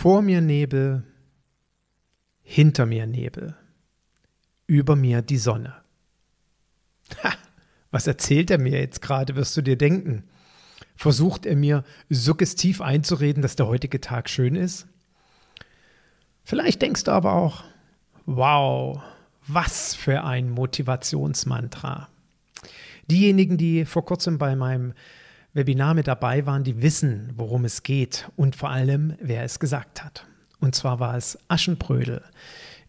Vor mir Nebel, hinter mir Nebel, über mir die Sonne. Ha, was erzählt er mir jetzt gerade, wirst du dir denken? Versucht er mir suggestiv einzureden, dass der heutige Tag schön ist? Vielleicht denkst du aber auch, wow, was für ein Motivationsmantra. Diejenigen, die vor kurzem bei meinem Webinar mit dabei waren, die wissen, worum es geht und vor allem, wer es gesagt hat. Und zwar war es Aschenbrödel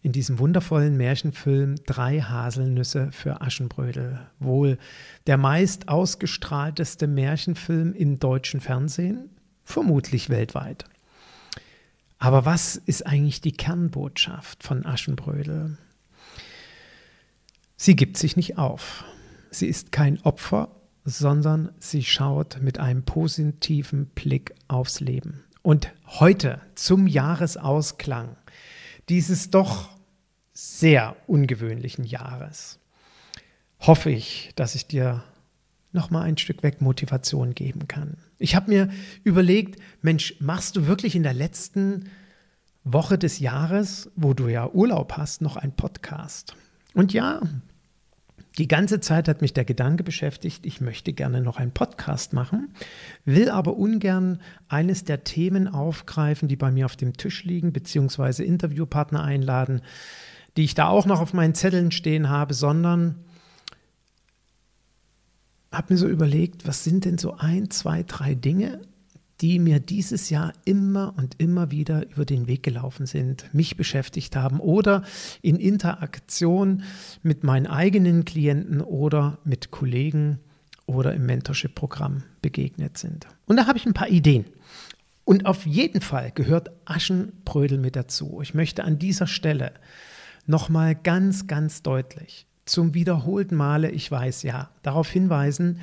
in diesem wundervollen Märchenfilm Drei Haselnüsse für Aschenbrödel. Wohl der meist ausgestrahlteste Märchenfilm im deutschen Fernsehen, vermutlich weltweit. Aber was ist eigentlich die Kernbotschaft von Aschenbrödel? Sie gibt sich nicht auf. Sie ist kein Opfer sondern sie schaut mit einem positiven Blick aufs Leben. Und heute zum Jahresausklang dieses doch sehr ungewöhnlichen Jahres hoffe ich, dass ich dir noch mal ein Stück weg Motivation geben kann. Ich habe mir überlegt, Mensch, machst du wirklich in der letzten Woche des Jahres, wo du ja Urlaub hast, noch einen Podcast? Und ja, die ganze Zeit hat mich der Gedanke beschäftigt, ich möchte gerne noch einen Podcast machen, will aber ungern eines der Themen aufgreifen, die bei mir auf dem Tisch liegen, beziehungsweise Interviewpartner einladen, die ich da auch noch auf meinen Zetteln stehen habe, sondern habe mir so überlegt, was sind denn so ein, zwei, drei Dinge, die mir dieses Jahr immer und immer wieder über den Weg gelaufen sind, mich beschäftigt haben oder in Interaktion mit meinen eigenen Klienten oder mit Kollegen oder im Mentorship-Programm begegnet sind. Und da habe ich ein paar Ideen. Und auf jeden Fall gehört Aschenbrödel mit dazu. Ich möchte an dieser Stelle nochmal ganz, ganz deutlich zum wiederholten Male, ich weiß ja, darauf hinweisen,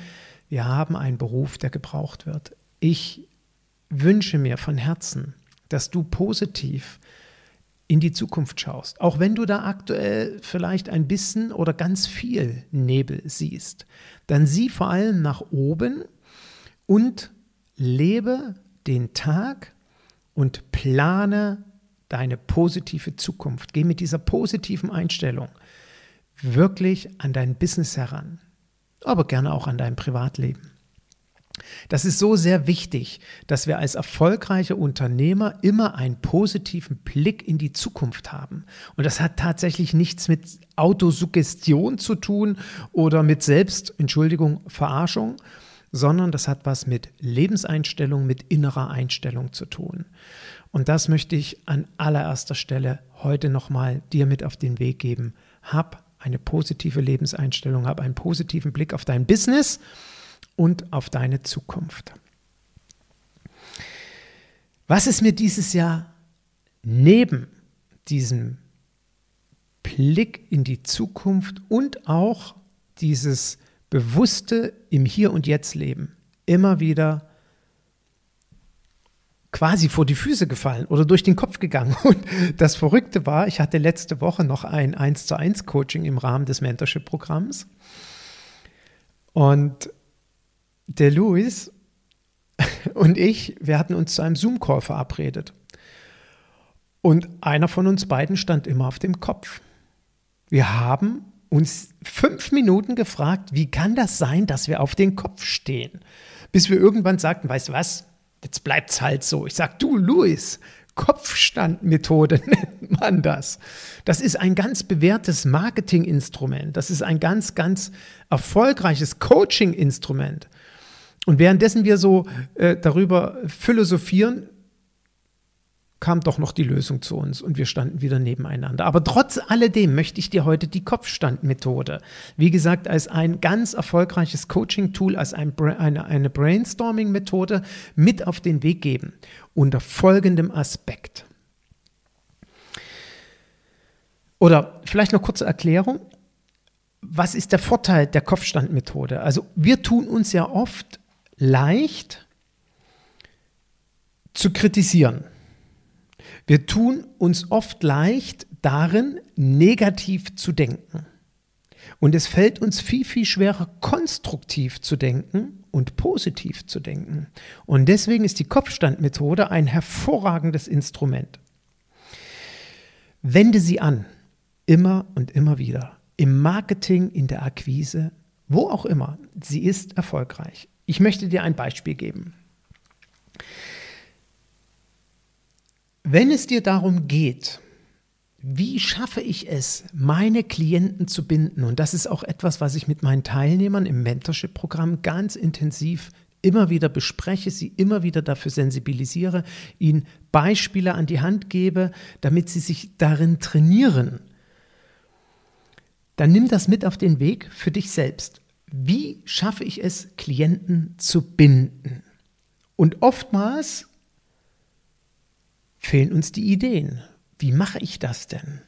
wir haben einen Beruf, der gebraucht wird. Ich wünsche mir von Herzen, dass du positiv in die Zukunft schaust, auch wenn du da aktuell vielleicht ein bisschen oder ganz viel Nebel siehst, dann sieh vor allem nach oben und lebe den Tag und plane deine positive Zukunft. Geh mit dieser positiven Einstellung wirklich an dein Business heran, aber gerne auch an dein Privatleben. Das ist so sehr wichtig, dass wir als erfolgreiche Unternehmer immer einen positiven Blick in die Zukunft haben. Und das hat tatsächlich nichts mit Autosuggestion zu tun oder mit Selbst, Entschuldigung, Verarschung, sondern das hat was mit Lebenseinstellung, mit innerer Einstellung zu tun. Und das möchte ich an allererster Stelle heute nochmal dir mit auf den Weg geben. Hab eine positive Lebenseinstellung, hab einen positiven Blick auf dein Business und auf deine Zukunft. Was ist mir dieses Jahr neben diesem Blick in die Zukunft und auch dieses bewusste im Hier und Jetzt Leben immer wieder quasi vor die Füße gefallen oder durch den Kopf gegangen. Und das Verrückte war, ich hatte letzte Woche noch ein 1 zu 1 Coaching im Rahmen des Mentorship-Programms. Und der Louis und ich, wir hatten uns zu einem Zoom-Call verabredet. Und einer von uns beiden stand immer auf dem Kopf. Wir haben uns fünf Minuten gefragt, wie kann das sein, dass wir auf den Kopf stehen? Bis wir irgendwann sagten, weißt du was, jetzt bleibt es halt so. Ich sag, du Louis, Kopfstandmethode nennt man das. Das ist ein ganz bewährtes Marketinginstrument. Das ist ein ganz, ganz erfolgreiches Coaching-Instrument. Und währenddessen wir so äh, darüber philosophieren, kam doch noch die Lösung zu uns und wir standen wieder nebeneinander. Aber trotz alledem möchte ich dir heute die Kopfstandmethode, wie gesagt, als ein ganz erfolgreiches Coaching-Tool, als ein, eine, eine Brainstorming-Methode mit auf den Weg geben. Unter folgendem Aspekt. Oder vielleicht noch kurze Erklärung. Was ist der Vorteil der Kopfstandmethode? Also wir tun uns ja oft leicht zu kritisieren. Wir tun uns oft leicht darin, negativ zu denken. Und es fällt uns viel, viel schwerer, konstruktiv zu denken und positiv zu denken. Und deswegen ist die Kopfstandmethode ein hervorragendes Instrument. Wende sie an, immer und immer wieder. Im Marketing, in der Akquise, wo auch immer. Sie ist erfolgreich. Ich möchte dir ein Beispiel geben. Wenn es dir darum geht, wie schaffe ich es, meine Klienten zu binden? Und das ist auch etwas, was ich mit meinen Teilnehmern im Mentorship-Programm ganz intensiv immer wieder bespreche, sie immer wieder dafür sensibilisiere, ihnen Beispiele an die Hand gebe, damit sie sich darin trainieren. Dann nimm das mit auf den Weg für dich selbst. Wie schaffe ich es, Klienten zu binden? Und oftmals fehlen uns die Ideen. Wie mache ich das denn?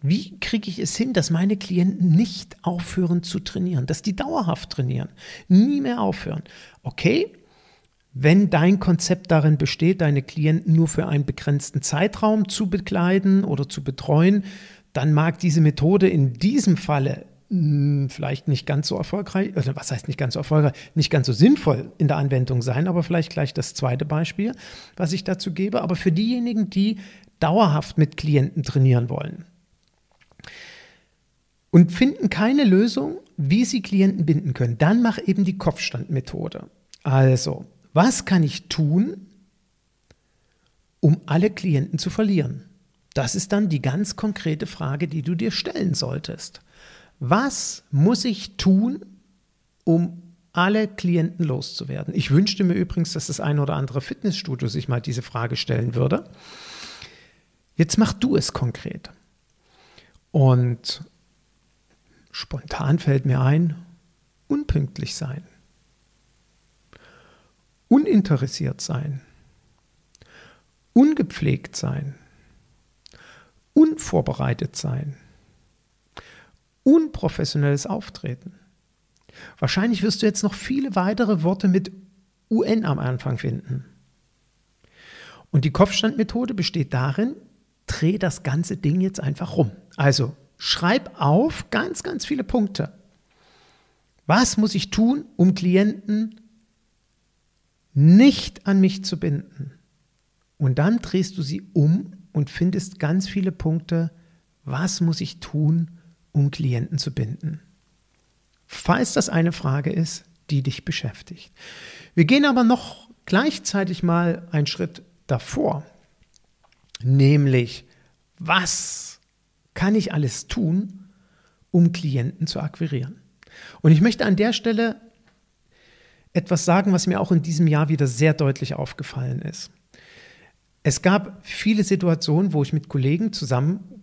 Wie kriege ich es hin, dass meine Klienten nicht aufhören zu trainieren, dass die dauerhaft trainieren, nie mehr aufhören? Okay, wenn dein Konzept darin besteht, deine Klienten nur für einen begrenzten Zeitraum zu bekleiden oder zu betreuen, dann mag diese Methode in diesem Falle vielleicht nicht ganz so erfolgreich, also was heißt nicht ganz so erfolgreich, nicht ganz so sinnvoll in der Anwendung sein, aber vielleicht gleich das zweite Beispiel, was ich dazu gebe. Aber für diejenigen, die dauerhaft mit Klienten trainieren wollen und finden keine Lösung, wie sie Klienten binden können, dann mach eben die Kopfstandmethode. Also, was kann ich tun, um alle Klienten zu verlieren? Das ist dann die ganz konkrete Frage, die du dir stellen solltest. Was muss ich tun, um alle Klienten loszuwerden? Ich wünschte mir übrigens, dass das ein oder andere Fitnessstudio sich mal diese Frage stellen würde. Jetzt mach du es konkret. Und spontan fällt mir ein, unpünktlich sein, uninteressiert sein, ungepflegt sein, unvorbereitet sein unprofessionelles Auftreten. Wahrscheinlich wirst du jetzt noch viele weitere Worte mit UN am Anfang finden. Und die Kopfstandmethode besteht darin, dreh das ganze Ding jetzt einfach rum. Also schreib auf ganz, ganz viele Punkte. Was muss ich tun, um Klienten nicht an mich zu binden? Und dann drehst du sie um und findest ganz viele Punkte, was muss ich tun, um Klienten zu binden. Falls das eine Frage ist, die dich beschäftigt. Wir gehen aber noch gleichzeitig mal einen Schritt davor, nämlich was kann ich alles tun, um Klienten zu akquirieren? Und ich möchte an der Stelle etwas sagen, was mir auch in diesem Jahr wieder sehr deutlich aufgefallen ist. Es gab viele Situationen, wo ich mit Kollegen zusammen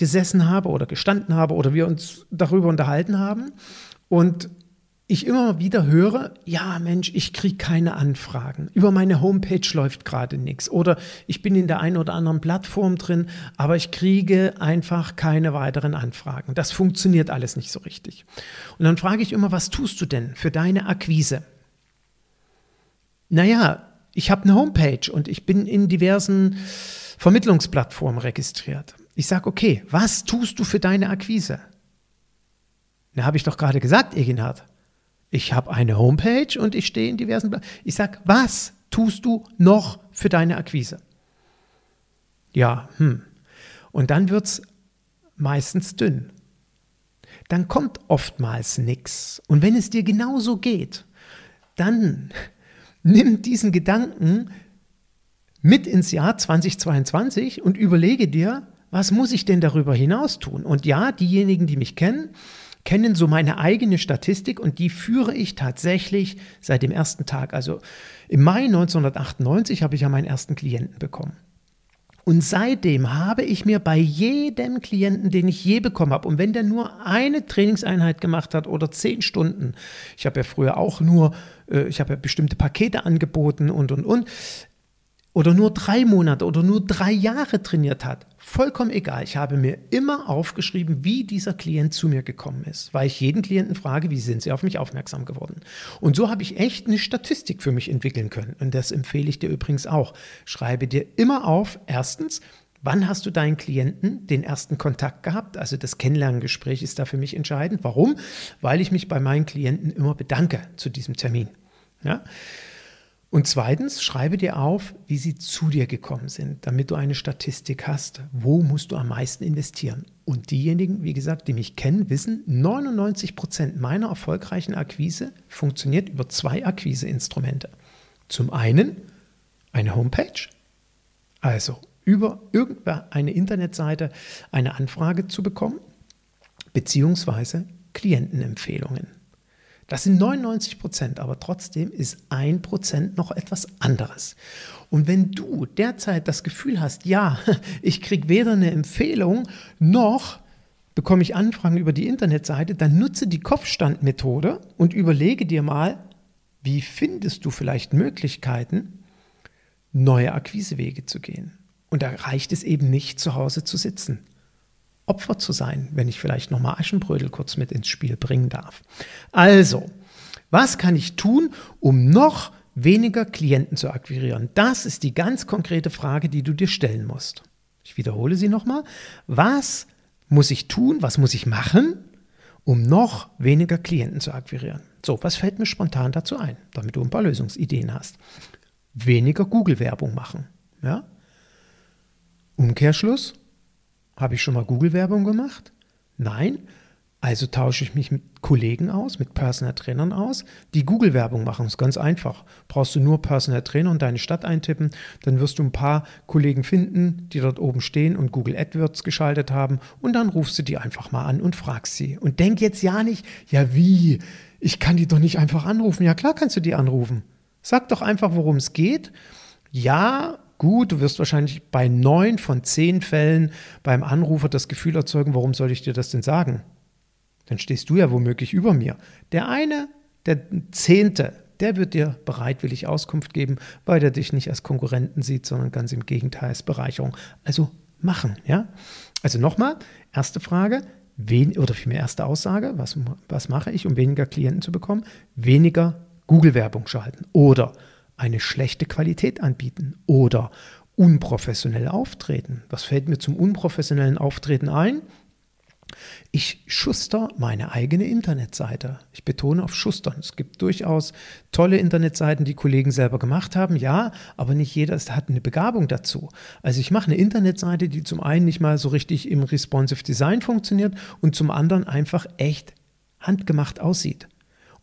gesessen habe oder gestanden habe oder wir uns darüber unterhalten haben und ich immer wieder höre, ja Mensch, ich kriege keine Anfragen. Über meine Homepage läuft gerade nichts. Oder ich bin in der einen oder anderen Plattform drin, aber ich kriege einfach keine weiteren Anfragen. Das funktioniert alles nicht so richtig. Und dann frage ich immer, was tust du denn für deine Akquise? Naja, ich habe eine Homepage und ich bin in diversen Vermittlungsplattformen registriert. Ich sage, okay, was tust du für deine Akquise? Na, habe ich doch gerade gesagt, Eginhard. Ich habe eine Homepage und ich stehe in diversen. Bla ich sage, was tust du noch für deine Akquise? Ja, hm. Und dann wird es meistens dünn. Dann kommt oftmals nichts. Und wenn es dir genauso geht, dann nimm diesen Gedanken mit ins Jahr 2022 und überlege dir, was muss ich denn darüber hinaus tun? Und ja, diejenigen, die mich kennen, kennen so meine eigene Statistik und die führe ich tatsächlich seit dem ersten Tag. Also im Mai 1998 habe ich ja meinen ersten Klienten bekommen. Und seitdem habe ich mir bei jedem Klienten, den ich je bekommen habe, und wenn der nur eine Trainingseinheit gemacht hat oder zehn Stunden, ich habe ja früher auch nur, äh, ich habe ja bestimmte Pakete angeboten und, und, und, oder nur drei Monate oder nur drei Jahre trainiert hat, vollkommen egal. Ich habe mir immer aufgeschrieben, wie dieser Klient zu mir gekommen ist, weil ich jeden Klienten frage, wie sind sie auf mich aufmerksam geworden. Und so habe ich echt eine Statistik für mich entwickeln können. Und das empfehle ich dir übrigens auch. Schreibe dir immer auf, erstens, Wann hast du deinen Klienten den ersten Kontakt gehabt? Also das Kennenlerngespräch ist da für mich entscheidend. Warum? Weil ich mich bei meinen Klienten immer bedanke zu diesem Termin. Ja? Und zweitens, schreibe dir auf, wie sie zu dir gekommen sind, damit du eine Statistik hast, wo musst du am meisten investieren. Und diejenigen, wie gesagt, die mich kennen, wissen, 99 Prozent meiner erfolgreichen Akquise funktioniert über zwei Akquiseinstrumente. Zum einen eine Homepage, also über irgendeine Internetseite eine Anfrage zu bekommen, beziehungsweise Klientenempfehlungen. Das sind 99 Prozent, aber trotzdem ist ein Prozent noch etwas anderes. Und wenn du derzeit das Gefühl hast, ja, ich kriege weder eine Empfehlung noch bekomme ich Anfragen über die Internetseite, dann nutze die Kopfstandmethode und überlege dir mal, wie findest du vielleicht Möglichkeiten, neue Akquisewege zu gehen. Und da reicht es eben nicht, zu Hause zu sitzen. Opfer zu sein, wenn ich vielleicht nochmal Aschenbrödel kurz mit ins Spiel bringen darf. Also, was kann ich tun, um noch weniger Klienten zu akquirieren? Das ist die ganz konkrete Frage, die du dir stellen musst. Ich wiederhole sie nochmal. Was muss ich tun, was muss ich machen, um noch weniger Klienten zu akquirieren? So, was fällt mir spontan dazu ein, damit du ein paar Lösungsideen hast? Weniger Google-Werbung machen. Ja? Umkehrschluss, habe ich schon mal Google-Werbung gemacht? Nein. Also tausche ich mich mit Kollegen aus, mit Personal Trainern aus, die Google-Werbung machen. Das ist ganz einfach. Brauchst du nur Personal Trainer und deine Stadt eintippen, dann wirst du ein paar Kollegen finden, die dort oben stehen und Google AdWords geschaltet haben und dann rufst du die einfach mal an und fragst sie. Und denk jetzt ja nicht, ja wie, ich kann die doch nicht einfach anrufen. Ja klar kannst du die anrufen. Sag doch einfach, worum es geht. Ja, gut, du wirst wahrscheinlich bei neun von zehn Fällen beim Anrufer das Gefühl erzeugen, warum soll ich dir das denn sagen? Dann stehst du ja womöglich über mir. Der eine, der Zehnte, der wird dir bereitwillig Auskunft geben, weil er dich nicht als Konkurrenten sieht, sondern ganz im Gegenteil als Bereicherung. Also machen, ja? Also nochmal, erste Frage, wen, oder vielmehr erste Aussage, was, was mache ich, um weniger Klienten zu bekommen? Weniger Google-Werbung schalten oder eine schlechte Qualität anbieten oder unprofessionell auftreten. Was fällt mir zum unprofessionellen Auftreten ein? Ich schuster meine eigene Internetseite. Ich betone auf Schustern. Es gibt durchaus tolle Internetseiten, die Kollegen selber gemacht haben, ja, aber nicht jeder hat eine Begabung dazu. Also ich mache eine Internetseite, die zum einen nicht mal so richtig im responsive Design funktioniert und zum anderen einfach echt handgemacht aussieht.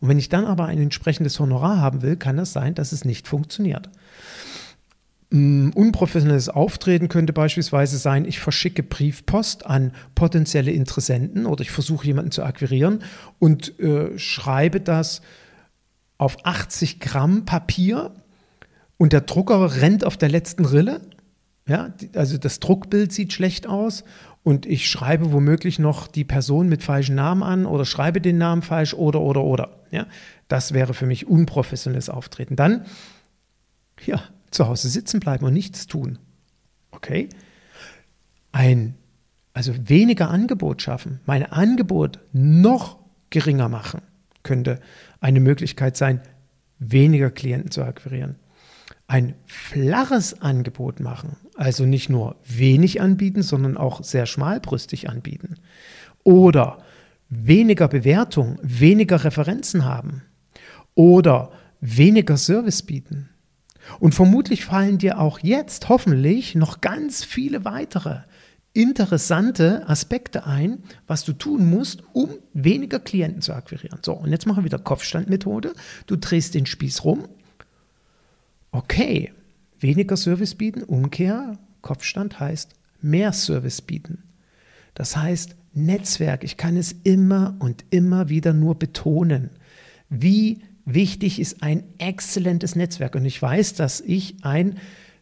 Und wenn ich dann aber ein entsprechendes Honorar haben will, kann es sein, dass es nicht funktioniert. Mm, unprofessionelles Auftreten könnte beispielsweise sein, ich verschicke Briefpost an potenzielle Interessenten oder ich versuche jemanden zu akquirieren und äh, schreibe das auf 80 Gramm Papier und der Drucker rennt auf der letzten Rille. Ja, also das Druckbild sieht schlecht aus und ich schreibe womöglich noch die Person mit falschen Namen an oder schreibe den Namen falsch oder, oder, oder. Ja, das wäre für mich unprofessionelles Auftreten. Dann, ja, zu Hause sitzen bleiben und nichts tun. Okay? Ein, also weniger Angebot schaffen, mein Angebot noch geringer machen, könnte eine Möglichkeit sein, weniger Klienten zu akquirieren ein flaches Angebot machen, also nicht nur wenig anbieten, sondern auch sehr schmalbrüstig anbieten. Oder weniger Bewertung, weniger Referenzen haben. Oder weniger Service bieten. Und vermutlich fallen dir auch jetzt hoffentlich noch ganz viele weitere interessante Aspekte ein, was du tun musst, um weniger Klienten zu akquirieren. So, und jetzt machen wir wieder Kopfstandmethode. Du drehst den Spieß rum okay, weniger Service bieten, Umkehr, Kopfstand heißt mehr Service bieten. Das heißt, Netzwerk, ich kann es immer und immer wieder nur betonen, wie wichtig ist ein exzellentes Netzwerk. Und ich weiß, dass ich ein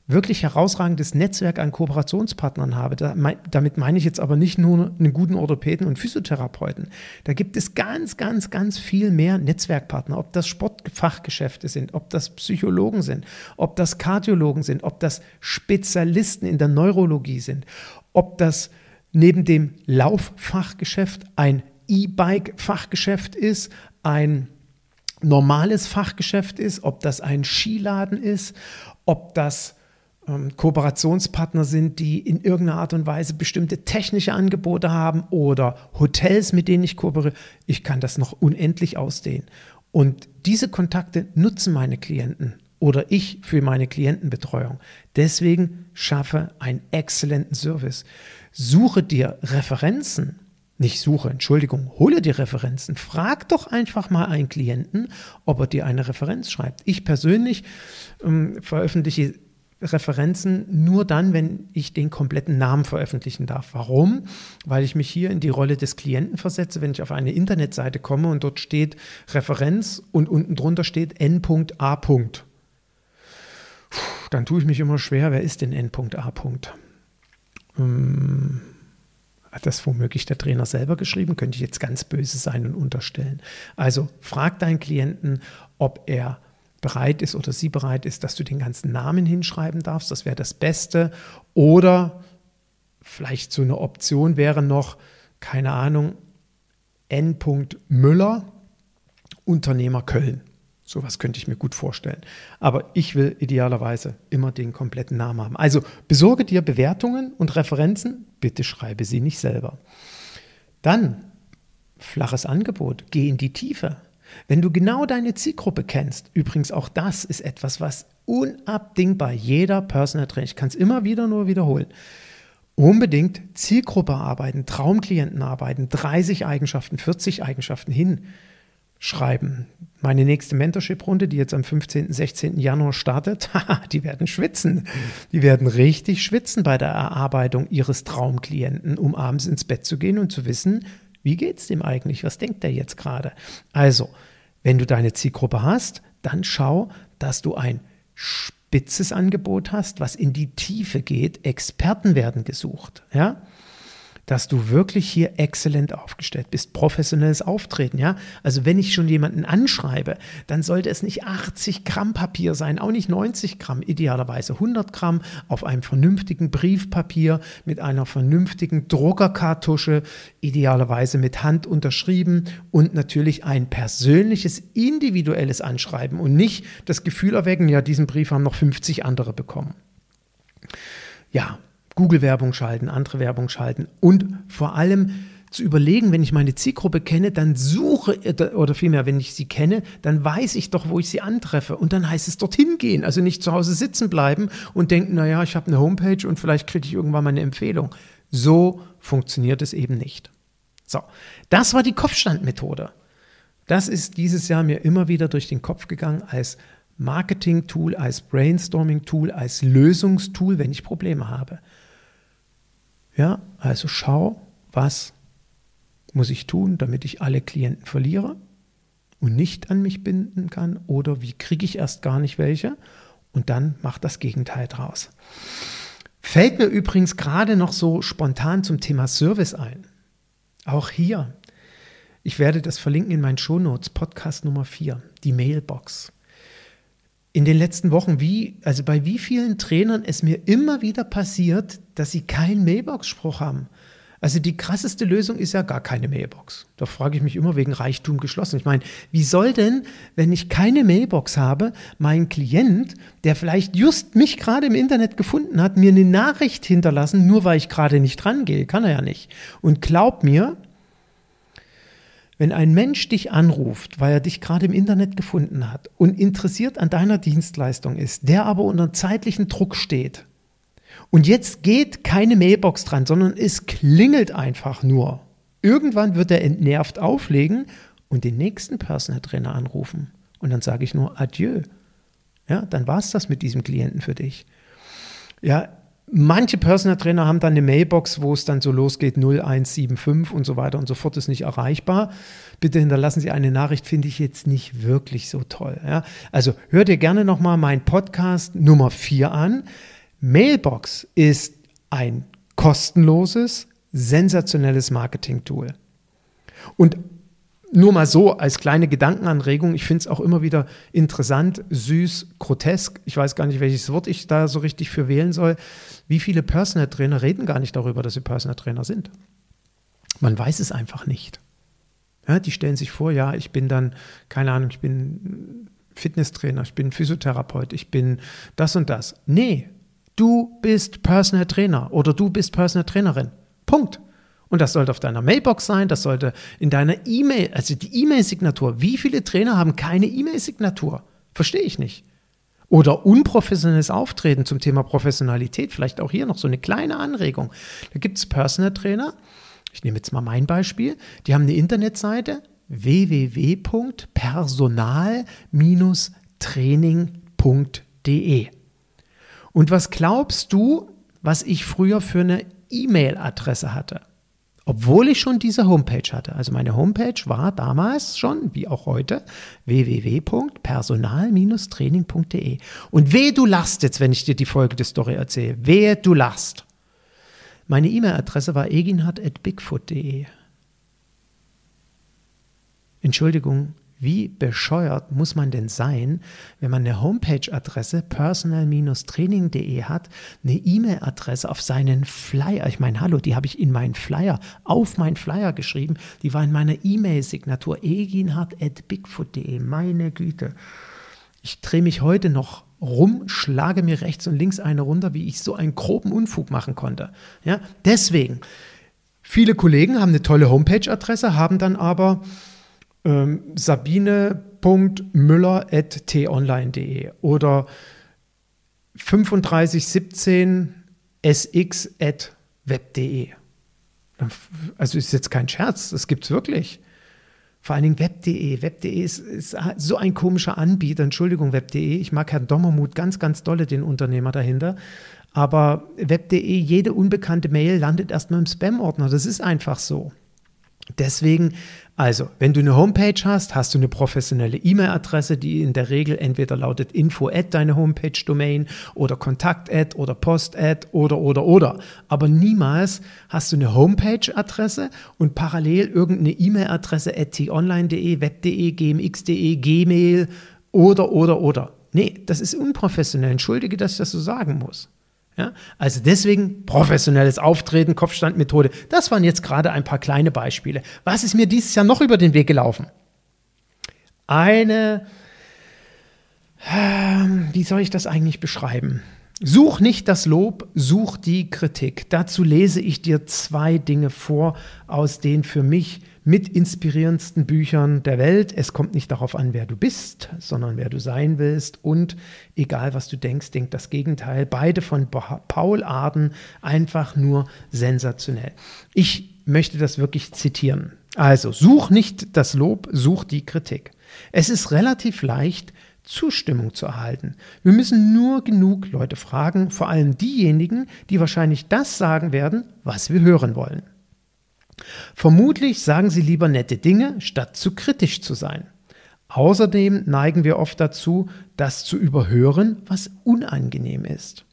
wirklich herausragendes Netzwerk an Kooperationspartnern habe, damit meine ich jetzt aber nicht nur einen guten Orthopäden und Physiotherapeuten. Da gibt es ganz, ganz, ganz viel mehr Netzwerkpartner, ob das Sportfachgeschäfte sind, ob das Psychologen sind, ob das Kardiologen sind, ob das Spezialisten in der Neurologie sind, ob das neben dem Lauffachgeschäft ein E-Bike-Fachgeschäft ist, ein normales Fachgeschäft ist, ob das ein Skiladen ist, ob das ähm, Kooperationspartner sind, die in irgendeiner Art und Weise bestimmte technische Angebote haben oder Hotels, mit denen ich kooperiere. Ich kann das noch unendlich ausdehnen. Und diese Kontakte nutzen meine Klienten oder ich für meine Klientenbetreuung. Deswegen schaffe einen exzellenten Service. Suche dir Referenzen nicht suche, Entschuldigung, hole dir Referenzen. Frag doch einfach mal einen Klienten, ob er dir eine Referenz schreibt. Ich persönlich ähm, veröffentliche Referenzen nur dann, wenn ich den kompletten Namen veröffentlichen darf. Warum? Weil ich mich hier in die Rolle des Klienten versetze, wenn ich auf eine Internetseite komme und dort steht Referenz und unten drunter steht N.A. Dann tue ich mich immer schwer, wer ist denn N.A. Hm, hat das womöglich der Trainer selber geschrieben? Könnte ich jetzt ganz böse sein und unterstellen. Also frag deinen Klienten, ob er bereit ist oder sie bereit ist, dass du den ganzen Namen hinschreiben darfst. Das wäre das Beste. Oder vielleicht so eine Option wäre noch, keine Ahnung, N. Müller, Unternehmer Köln. Sowas könnte ich mir gut vorstellen. Aber ich will idealerweise immer den kompletten Namen haben. Also besorge dir Bewertungen und Referenzen, bitte schreibe sie nicht selber. Dann flaches Angebot, geh in die Tiefe. Wenn du genau deine Zielgruppe kennst, übrigens auch das ist etwas, was unabdingbar jeder Personal Trainer, ich kann es immer wieder nur wiederholen, unbedingt Zielgruppe arbeiten, Traumklienten arbeiten, 30 Eigenschaften, 40 Eigenschaften hinschreiben. Meine nächste Mentorship-Runde, die jetzt am 15., 16. Januar startet, die werden schwitzen. Die werden richtig schwitzen bei der Erarbeitung ihres Traumklienten, um abends ins Bett zu gehen und zu wissen, wie geht es dem eigentlich? Was denkt der jetzt gerade? Also, wenn du deine Zielgruppe hast, dann schau, dass du ein spitzes Angebot hast, was in die Tiefe geht. Experten werden gesucht. Ja? Dass du wirklich hier exzellent aufgestellt bist. Professionelles Auftreten, ja. Also wenn ich schon jemanden anschreibe, dann sollte es nicht 80 Gramm Papier sein, auch nicht 90 Gramm, idealerweise 100 Gramm auf einem vernünftigen Briefpapier mit einer vernünftigen Druckerkartusche, idealerweise mit Hand unterschrieben und natürlich ein persönliches, individuelles Anschreiben und nicht das Gefühl erwecken, ja, diesen Brief haben noch 50 andere bekommen. Ja, Google-Werbung schalten, andere Werbung schalten und vor allem zu überlegen, wenn ich meine Zielgruppe kenne, dann suche, oder vielmehr, wenn ich sie kenne, dann weiß ich doch, wo ich sie antreffe. Und dann heißt es dorthin gehen, also nicht zu Hause sitzen bleiben und denken, naja, ich habe eine Homepage und vielleicht kriege ich irgendwann mal eine Empfehlung. So funktioniert es eben nicht. So, das war die Kopfstandmethode. Das ist dieses Jahr mir immer wieder durch den Kopf gegangen als Marketing-Tool, als Brainstorming-Tool, als Lösungstool, wenn ich Probleme habe. Ja, also schau, was muss ich tun, damit ich alle Klienten verliere und nicht an mich binden kann oder wie kriege ich erst gar nicht welche und dann macht das Gegenteil draus. Fällt mir übrigens gerade noch so spontan zum Thema Service ein. Auch hier, ich werde das verlinken in meinen Shownotes, Podcast Nummer 4, die Mailbox in den letzten Wochen, wie, also bei wie vielen Trainern es mir immer wieder passiert, dass sie keinen Mailbox-Spruch haben. Also die krasseste Lösung ist ja gar keine Mailbox. Da frage ich mich immer wegen Reichtum geschlossen. Ich meine, wie soll denn, wenn ich keine Mailbox habe, mein Klient, der vielleicht just mich gerade im Internet gefunden hat, mir eine Nachricht hinterlassen, nur weil ich gerade nicht rangehe? Kann er ja nicht. Und glaub mir, wenn ein Mensch dich anruft, weil er dich gerade im Internet gefunden hat und interessiert an deiner Dienstleistung ist, der aber unter zeitlichen Druck steht und jetzt geht keine Mailbox dran, sondern es klingelt einfach nur. Irgendwann wird er entnervt auflegen und den nächsten Personal Trainer anrufen. Und dann sage ich nur Adieu. Ja, dann war es das mit diesem Klienten für dich. Ja, Manche Personal Trainer haben dann eine Mailbox, wo es dann so losgeht 0175 und so weiter und so fort, ist nicht erreichbar. Bitte hinterlassen Sie eine Nachricht, finde ich jetzt nicht wirklich so toll. Ja? Also hör dir gerne nochmal meinen Podcast Nummer 4 an. Mailbox ist ein kostenloses, sensationelles Marketing-Tool. Und nur mal so als kleine Gedankenanregung, ich finde es auch immer wieder interessant, süß, grotesk. Ich weiß gar nicht, welches Wort ich da so richtig für wählen soll. Wie viele Personal Trainer reden gar nicht darüber, dass sie Personal Trainer sind? Man weiß es einfach nicht. Ja, die stellen sich vor, ja, ich bin dann, keine Ahnung, ich bin Fitnesstrainer, ich bin Physiotherapeut, ich bin das und das. Nee, du bist Personal Trainer oder du bist Personal Trainerin. Punkt. Und das sollte auf deiner Mailbox sein, das sollte in deiner E-Mail, also die E-Mail-Signatur. Wie viele Trainer haben keine E-Mail-Signatur? Verstehe ich nicht. Oder unprofessionelles Auftreten zum Thema Professionalität. Vielleicht auch hier noch so eine kleine Anregung. Da gibt es Personal Trainer. Ich nehme jetzt mal mein Beispiel. Die haben eine Internetseite www.personal-training.de. Und was glaubst du, was ich früher für eine E-Mail-Adresse hatte? Obwohl ich schon diese Homepage hatte. Also meine Homepage war damals schon, wie auch heute, www.personal-training.de. Und wehe du lachst jetzt, wenn ich dir die Folge der Story erzähle. Wehe du lachst. Meine E-Mail-Adresse war eginhard.bigfoot.de. Entschuldigung, wie bescheuert muss man denn sein, wenn man eine Homepage-Adresse personal-training.de hat, eine E-Mail-Adresse auf seinen Flyer. Ich meine, hallo, die habe ich in meinen Flyer, auf meinen Flyer geschrieben. Die war in meiner E-Mail-Signatur eginhard.bigfoot.de. Meine Güte. Ich drehe mich heute noch rum, schlage mir rechts und links eine runter, wie ich so einen groben Unfug machen konnte. Ja, deswegen. Viele Kollegen haben eine tolle Homepage-Adresse, haben dann aber ähm, sabine.müller.tonline.de oder 3517sx.web.de. Also ist jetzt kein Scherz, das gibt es wirklich. Vor allen Dingen web.de. Web.de ist, ist, so ein komischer Anbieter. Entschuldigung, web.de. Ich mag Herrn Dommermuth ganz, ganz dolle, den Unternehmer dahinter. Aber web.de, jede unbekannte Mail landet erstmal im Spam-Ordner. Das ist einfach so. Deswegen, also, wenn du eine Homepage hast, hast du eine professionelle E-Mail-Adresse, die in der Regel entweder lautet info at deine Homepage-Domain oder kontakt at oder post at oder oder oder. Aber niemals hast du eine Homepage-Adresse und parallel irgendeine E-Mail-Adresse at t-online.de, web.de, gmx.de, gmail oder oder oder. Nee, das ist unprofessionell. Entschuldige, dass ich das so sagen muss. Ja? Also deswegen professionelles Auftreten, Kopfstandmethode. Das waren jetzt gerade ein paar kleine Beispiele. Was ist mir dieses Jahr noch über den Weg gelaufen? Eine, ähm, wie soll ich das eigentlich beschreiben? Such nicht das Lob, such die Kritik. Dazu lese ich dir zwei Dinge vor aus den für mich mit inspirierendsten Büchern der Welt. Es kommt nicht darauf an, wer du bist, sondern wer du sein willst. Und egal, was du denkst, denk das Gegenteil. Beide von Paul Arden einfach nur sensationell. Ich möchte das wirklich zitieren. Also, such nicht das Lob, such die Kritik. Es ist relativ leicht, Zustimmung zu erhalten. Wir müssen nur genug Leute fragen, vor allem diejenigen, die wahrscheinlich das sagen werden, was wir hören wollen. Vermutlich sagen sie lieber nette Dinge, statt zu kritisch zu sein. Außerdem neigen wir oft dazu, das zu überhören, was unangenehm ist.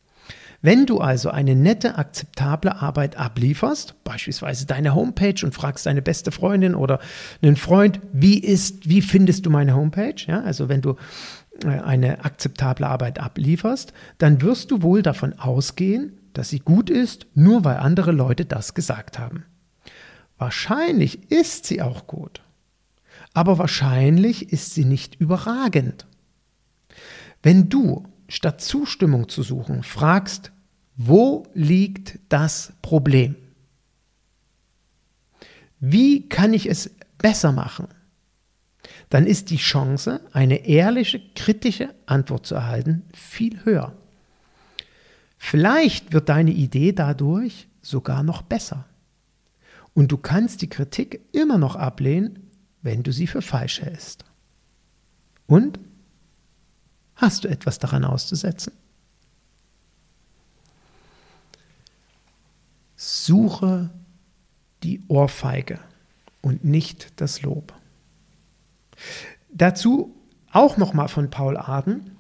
Wenn du also eine nette, akzeptable Arbeit ablieferst, beispielsweise deine Homepage und fragst deine beste Freundin oder einen Freund, wie ist, wie findest du meine Homepage? Ja, also wenn du äh, eine akzeptable Arbeit ablieferst, dann wirst du wohl davon ausgehen, dass sie gut ist, nur weil andere Leute das gesagt haben. Wahrscheinlich ist sie auch gut, aber wahrscheinlich ist sie nicht überragend. Wenn du, statt Zustimmung zu suchen, fragst, wo liegt das Problem? Wie kann ich es besser machen? dann ist die Chance, eine ehrliche, kritische Antwort zu erhalten, viel höher. Vielleicht wird deine Idee dadurch sogar noch besser. Und du kannst die Kritik immer noch ablehnen, wenn du sie für falsch hältst. Und hast du etwas daran auszusetzen? Suche die Ohrfeige und nicht das Lob. Dazu auch nochmal von Paul Arden.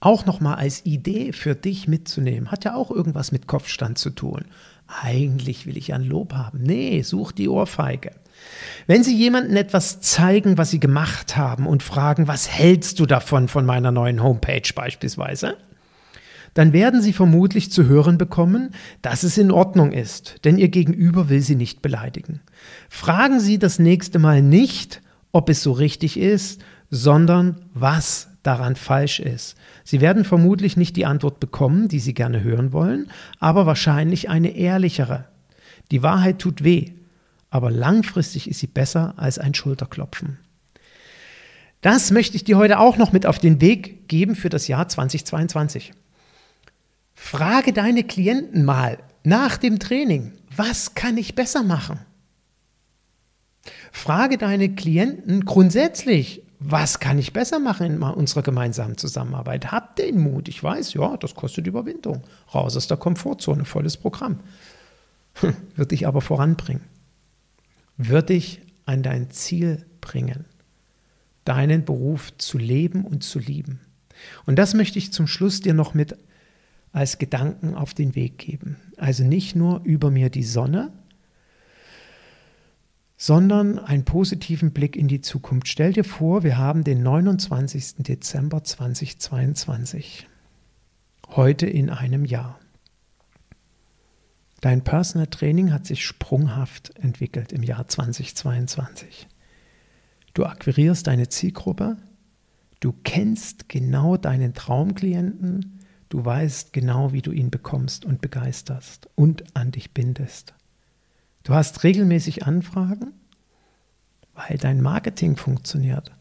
auch nochmal als Idee für dich mitzunehmen. Hat ja auch irgendwas mit Kopfstand zu tun. Eigentlich will ich ein Lob haben. Nee, such die Ohrfeige. Wenn Sie jemandem etwas zeigen, was Sie gemacht haben und fragen, was hältst du davon von meiner neuen Homepage beispielsweise, dann werden Sie vermutlich zu hören bekommen, dass es in Ordnung ist, denn Ihr Gegenüber will Sie nicht beleidigen. Fragen Sie das nächste Mal nicht, ob es so richtig ist, sondern was daran falsch ist. Sie werden vermutlich nicht die Antwort bekommen, die Sie gerne hören wollen, aber wahrscheinlich eine ehrlichere. Die Wahrheit tut weh, aber langfristig ist sie besser als ein Schulterklopfen. Das möchte ich dir heute auch noch mit auf den Weg geben für das Jahr 2022. Frage deine Klienten mal nach dem Training, was kann ich besser machen? Frage deine Klienten grundsätzlich, was kann ich besser machen in unserer gemeinsamen Zusammenarbeit? Hab den Mut. Ich weiß, ja, das kostet Überwindung. Raus aus der Komfortzone, volles Programm. Hm, wird dich aber voranbringen. Wird dich an dein Ziel bringen, deinen Beruf zu leben und zu lieben. Und das möchte ich zum Schluss dir noch mit als Gedanken auf den Weg geben. Also nicht nur über mir die Sonne, sondern einen positiven Blick in die Zukunft. Stell dir vor, wir haben den 29. Dezember 2022. Heute in einem Jahr. Dein Personal Training hat sich sprunghaft entwickelt im Jahr 2022. Du akquirierst deine Zielgruppe, du kennst genau deinen Traumklienten, Du weißt genau, wie du ihn bekommst und begeisterst und an dich bindest. Du hast regelmäßig Anfragen, weil dein Marketing funktioniert,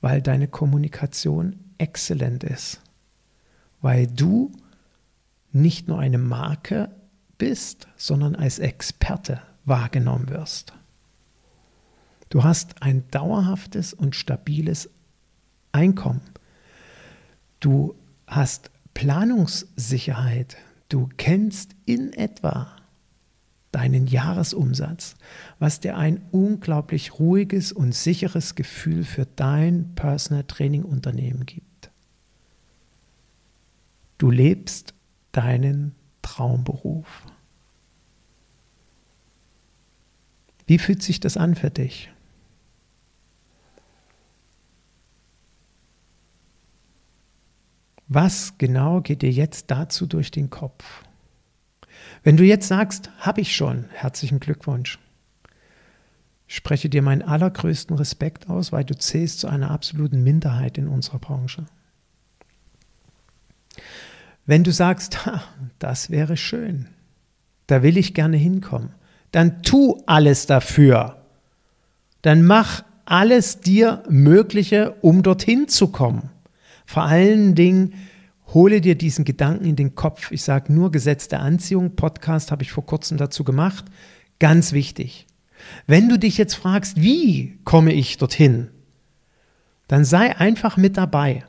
weil deine Kommunikation exzellent ist, weil du nicht nur eine Marke bist, sondern als Experte wahrgenommen wirst. Du hast ein dauerhaftes und stabiles Einkommen. Du hast Planungssicherheit. Du kennst in etwa deinen Jahresumsatz, was dir ein unglaublich ruhiges und sicheres Gefühl für dein Personal Training Unternehmen gibt. Du lebst deinen Traumberuf. Wie fühlt sich das an für dich? Was genau geht dir jetzt dazu durch den Kopf? Wenn du jetzt sagst, habe ich schon, herzlichen Glückwunsch. Spreche dir meinen allergrößten Respekt aus, weil du zählst zu einer absoluten Minderheit in unserer Branche. Wenn du sagst, ha, das wäre schön, da will ich gerne hinkommen, dann tu alles dafür. Dann mach alles dir Mögliche, um dorthin zu kommen. Vor allen Dingen hole dir diesen Gedanken in den Kopf. Ich sage nur Gesetz der Anziehung. Podcast habe ich vor kurzem dazu gemacht. Ganz wichtig. Wenn du dich jetzt fragst, wie komme ich dorthin, dann sei einfach mit dabei.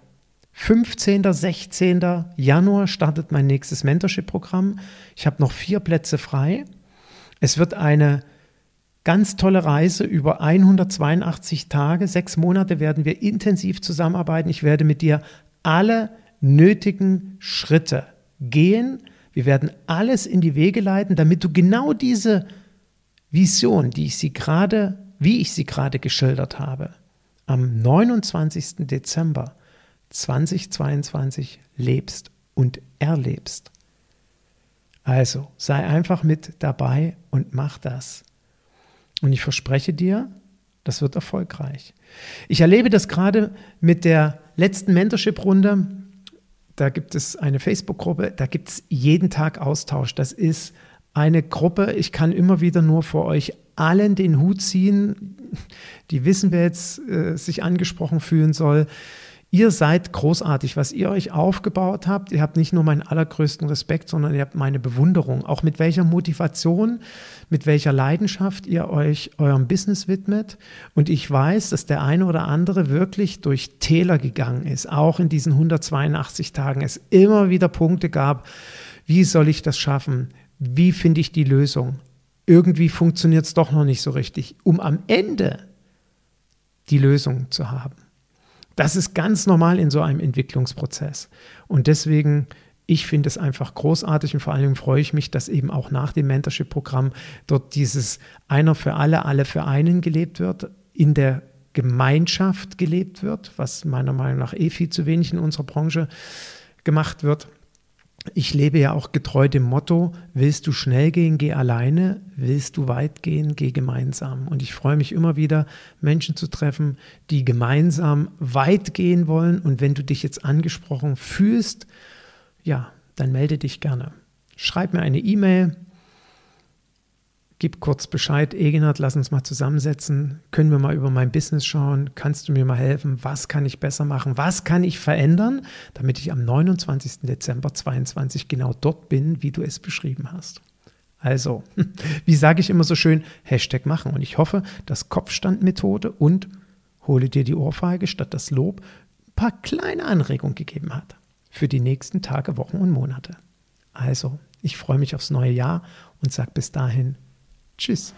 15. 16. Januar startet mein nächstes Mentorship-Programm. Ich habe noch vier Plätze frei. Es wird eine Ganz tolle Reise über 182 Tage, sechs Monate werden wir intensiv zusammenarbeiten. Ich werde mit dir alle nötigen Schritte gehen. Wir werden alles in die Wege leiten, damit du genau diese Vision, die ich sie gerade, wie ich sie gerade geschildert habe, am 29. Dezember 2022 lebst und erlebst. Also sei einfach mit dabei und mach das. Und ich verspreche dir, das wird erfolgreich. Ich erlebe das gerade mit der letzten Mentorship-Runde. Da gibt es eine Facebook-Gruppe, da gibt es jeden Tag Austausch. Das ist eine Gruppe, ich kann immer wieder nur vor euch allen den Hut ziehen, die wissen, wer jetzt äh, sich angesprochen fühlen soll. Ihr seid großartig, was ihr euch aufgebaut habt. Ihr habt nicht nur meinen allergrößten Respekt, sondern ihr habt meine Bewunderung. Auch mit welcher Motivation, mit welcher Leidenschaft ihr euch eurem Business widmet. Und ich weiß, dass der eine oder andere wirklich durch Täler gegangen ist. Auch in diesen 182 Tagen es immer wieder Punkte gab. Wie soll ich das schaffen? Wie finde ich die Lösung? Irgendwie funktioniert es doch noch nicht so richtig, um am Ende die Lösung zu haben. Das ist ganz normal in so einem Entwicklungsprozess. Und deswegen ich finde es einfach großartig und vor allem freue ich mich, dass eben auch nach dem Mentorship-Programm dort dieses einer für alle, alle für einen gelebt wird, in der Gemeinschaft gelebt wird, was meiner Meinung nach eh viel zu wenig in unserer Branche gemacht wird. Ich lebe ja auch getreu dem Motto, willst du schnell gehen, geh alleine, willst du weit gehen, geh gemeinsam. Und ich freue mich immer wieder, Menschen zu treffen, die gemeinsam weit gehen wollen. Und wenn du dich jetzt angesprochen fühlst, ja, dann melde dich gerne. Schreib mir eine E-Mail, gib kurz Bescheid, Egenhard, lass uns mal zusammensetzen, können wir mal über mein Business schauen, kannst du mir mal helfen, was kann ich besser machen, was kann ich verändern, damit ich am 29. Dezember 2022 genau dort bin, wie du es beschrieben hast. Also, wie sage ich immer so schön, Hashtag machen. Und ich hoffe, dass Kopfstandmethode und hole dir die Ohrfeige statt das Lob ein paar kleine Anregungen gegeben hat für die nächsten Tage, Wochen und Monate. Also, ich freue mich aufs neue Jahr und sage bis dahin Tschüss.